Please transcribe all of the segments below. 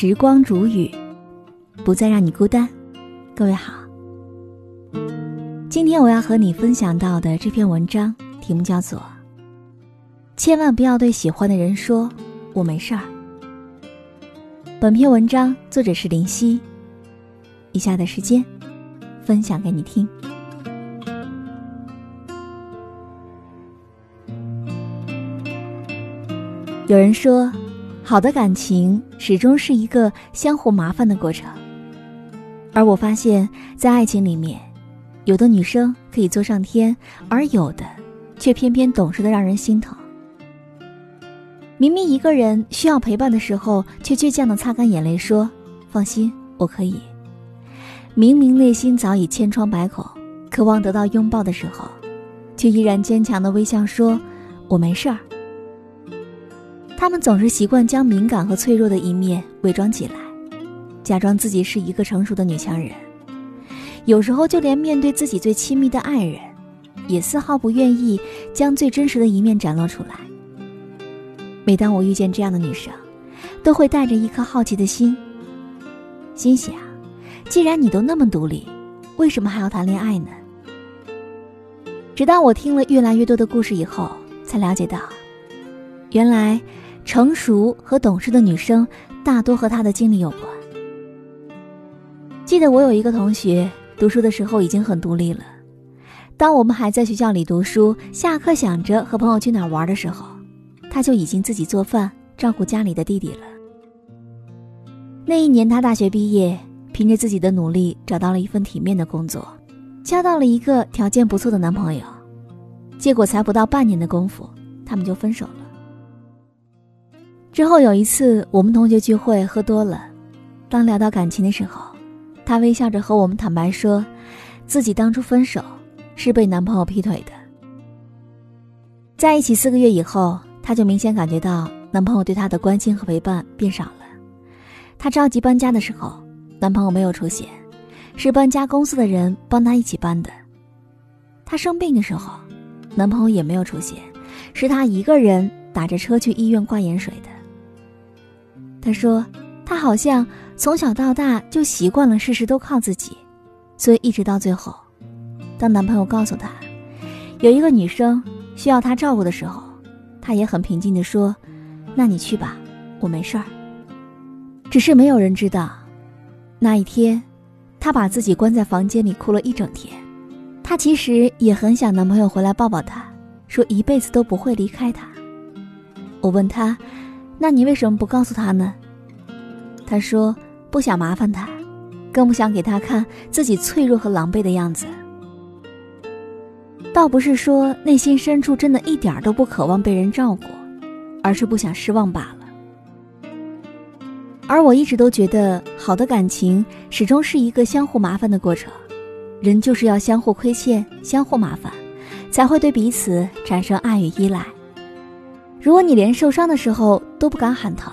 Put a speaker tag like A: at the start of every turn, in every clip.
A: 时光煮雨，不再让你孤单。各位好，今天我要和你分享到的这篇文章题目叫做《千万不要对喜欢的人说我没事儿》。本篇文章作者是林夕。以下的时间，分享给你听。有人说，好的感情始终是一个相互麻烦的过程。而我发现，在爱情里面，有的女生可以做上天，而有的却偏偏懂事的让人心疼。明明一个人需要陪伴的时候，却倔强的擦干眼泪说：“放心，我可以。”明明内心早已千疮百孔，渴望得到拥抱的时候，却依然坚强的微笑说：“我没事儿。”他们总是习惯将敏感和脆弱的一面伪装起来，假装自己是一个成熟的女强人。有时候就连面对自己最亲密的爱人，也丝毫不愿意将最真实的一面展露出来。每当我遇见这样的女生，都会带着一颗好奇的心，心想：既然你都那么独立，为什么还要谈恋爱呢？直到我听了越来越多的故事以后，才了解到，原来。成熟和懂事的女生，大多和她的经历有关。记得我有一个同学，读书的时候已经很独立了。当我们还在学校里读书，下课想着和朋友去哪玩的时候，他就已经自己做饭，照顾家里的弟弟了。那一年，他大学毕业，凭着自己的努力找到了一份体面的工作，交到了一个条件不错的男朋友。结果才不到半年的功夫，他们就分手了。之后有一次，我们同学聚会喝多了，当聊到感情的时候，她微笑着和我们坦白说，自己当初分手是被男朋友劈腿的。在一起四个月以后，她就明显感觉到男朋友对她的关心和陪伴变少了。她着急搬家的时候，男朋友没有出现，是搬家公司的人帮她一起搬的。她生病的时候，男朋友也没有出现，是她一个人打着车去医院挂盐水的。她说：“她好像从小到大就习惯了事事都靠自己，所以一直到最后，当男朋友告诉她有一个女生需要她照顾的时候，她也很平静地说：‘那你去吧，我没事儿。’只是没有人知道，那一天，她把自己关在房间里哭了一整天。她其实也很想男朋友回来抱抱她，说一辈子都不会离开她。我问她。”那你为什么不告诉他呢？他说不想麻烦他，更不想给他看自己脆弱和狼狈的样子。倒不是说内心深处真的一点都不渴望被人照顾，而是不想失望罢了。而我一直都觉得，好的感情始终是一个相互麻烦的过程，人就是要相互亏欠、相互麻烦，才会对彼此产生爱与依赖。如果你连受伤的时候都不敢喊疼，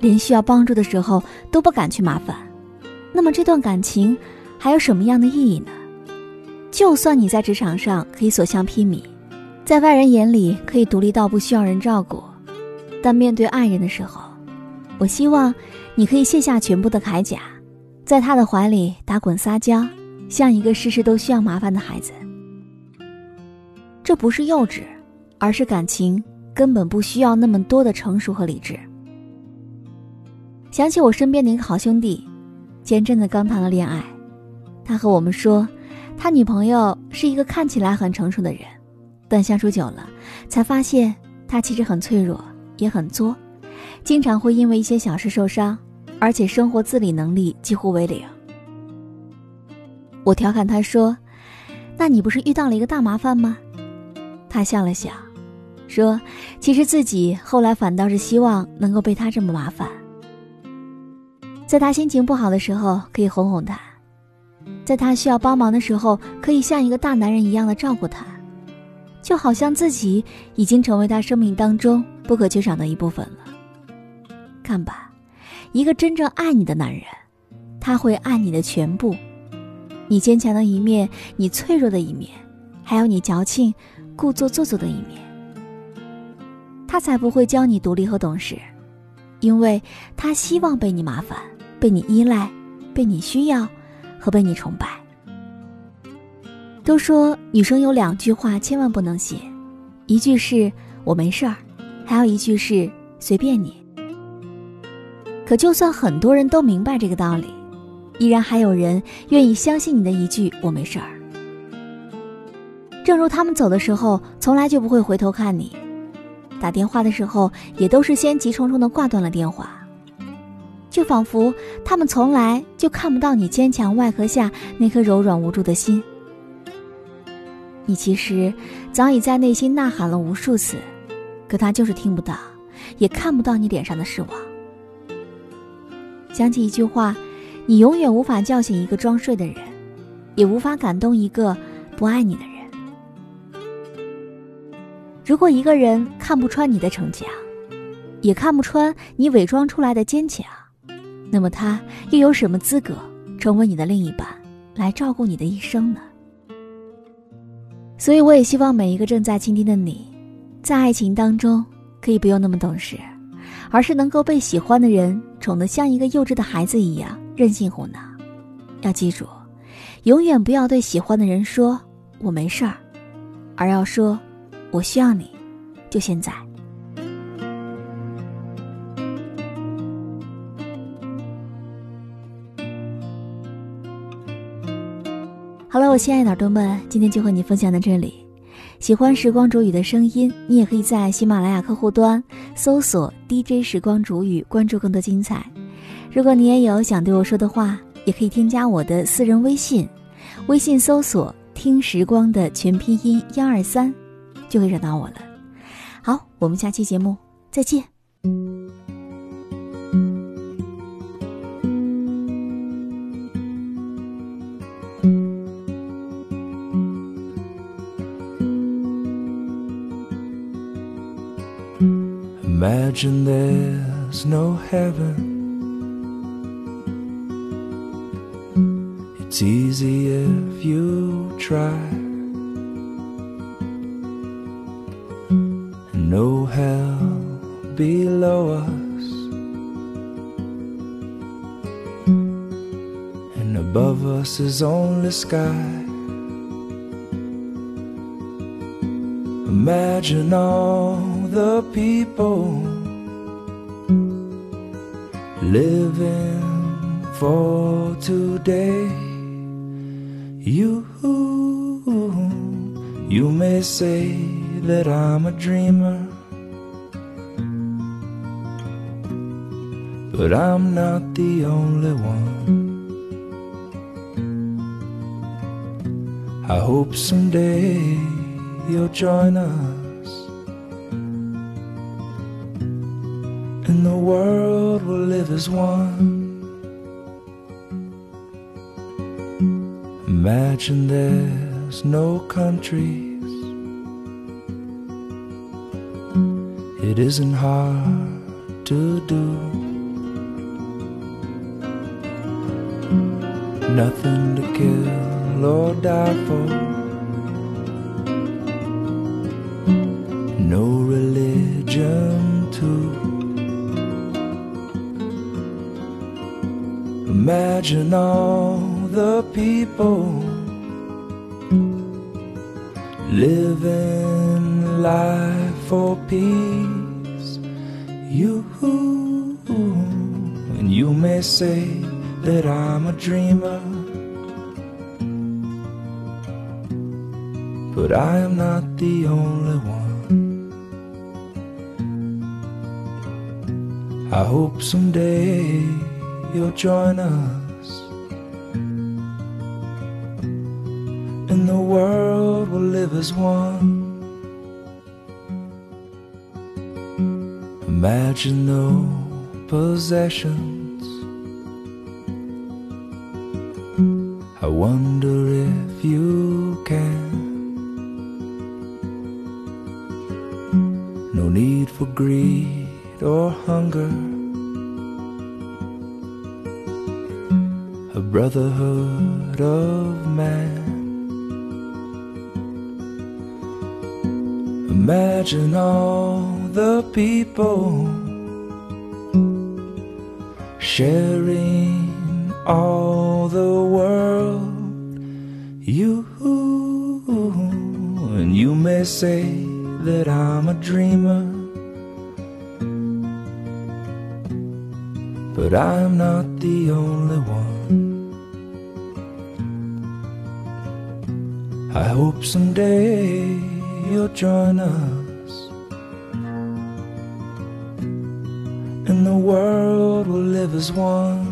A: 连需要帮助的时候都不敢去麻烦，那么这段感情还有什么样的意义呢？就算你在职场上可以所向披靡，在外人眼里可以独立到不需要人照顾，但面对爱人的时候，我希望你可以卸下全部的铠甲，在他的怀里打滚撒娇，像一个事事都需要麻烦的孩子。这不是幼稚，而是感情。根本不需要那么多的成熟和理智。想起我身边的一个好兄弟，前阵子刚谈了恋爱，他和我们说，他女朋友是一个看起来很成熟的人，但相处久了，才发现他其实很脆弱，也很作，经常会因为一些小事受伤，而且生活自理能力几乎为零。我调侃他说：“那你不是遇到了一个大麻烦吗？”他笑了笑。说，其实自己后来反倒是希望能够被他这么麻烦，在他心情不好的时候可以哄哄他，在他需要帮忙的时候可以像一个大男人一样的照顾他，就好像自己已经成为他生命当中不可缺少的一部分了。看吧，一个真正爱你的男人，他会爱你的全部，你坚强的一面，你脆弱的一面，还有你矫情、故作做作的一面。他才不会教你独立和懂事，因为他希望被你麻烦，被你依赖，被你需要，和被你崇拜。都说女生有两句话千万不能写，一句是我没事儿，还有一句是随便你。可就算很多人都明白这个道理，依然还有人愿意相信你的一句我没事儿。正如他们走的时候，从来就不会回头看你。打电话的时候，也都是先急冲冲的挂断了电话，就仿佛他们从来就看不到你坚强外壳下那颗柔软无助的心。你其实早已在内心呐喊了无数次，可他就是听不到，也看不到你脸上的失望。想起一句话：你永远无法叫醒一个装睡的人，也无法感动一个不爱你的人。如果一个人看不穿你的逞强，也看不穿你伪装出来的坚强，那么他又有什么资格成为你的另一半，来照顾你的一生呢？所以，我也希望每一个正在倾听的你，在爱情当中可以不用那么懂事，而是能够被喜欢的人宠得像一个幼稚的孩子一样任性胡闹。要记住，永远不要对喜欢的人说“我没事儿”，而要说。我需要你，就现在。好了，我亲爱的耳朵们，今天就和你分享到这里。喜欢时光煮雨的声音，你也可以在喜马拉雅客户端搜索 “DJ 时光煮雨”，关注更多精彩。如果你也有想对我说的话，也可以添加我的私人微信，微信搜索“听时光”的全拼音幺二三。就会找到我了。好，我们下期节目再见。Imagine there's no heaven. It's easy if you try. No hell below us, and above us is only sky. Imagine all the people living for today. You, you may say that I'm a dreamer. But I'm not the only one. I hope someday you'll join us. And the world will live as one. Imagine there's no country it isn't hard to do. Nothing to kill or die for. No religion too. Imagine all the people living life for peace. You and you may say that I'm a dreamer but I am not the only one. I hope someday you'll join us and the world will live as one Imagine no possessions. I wonder if you can. No need for greed or hunger. A brotherhood of man. Imagine all the people
B: sharing all the world. You and you may say that I'm a dreamer, but I'm not the only one. I hope someday you'll join us, world will live as one.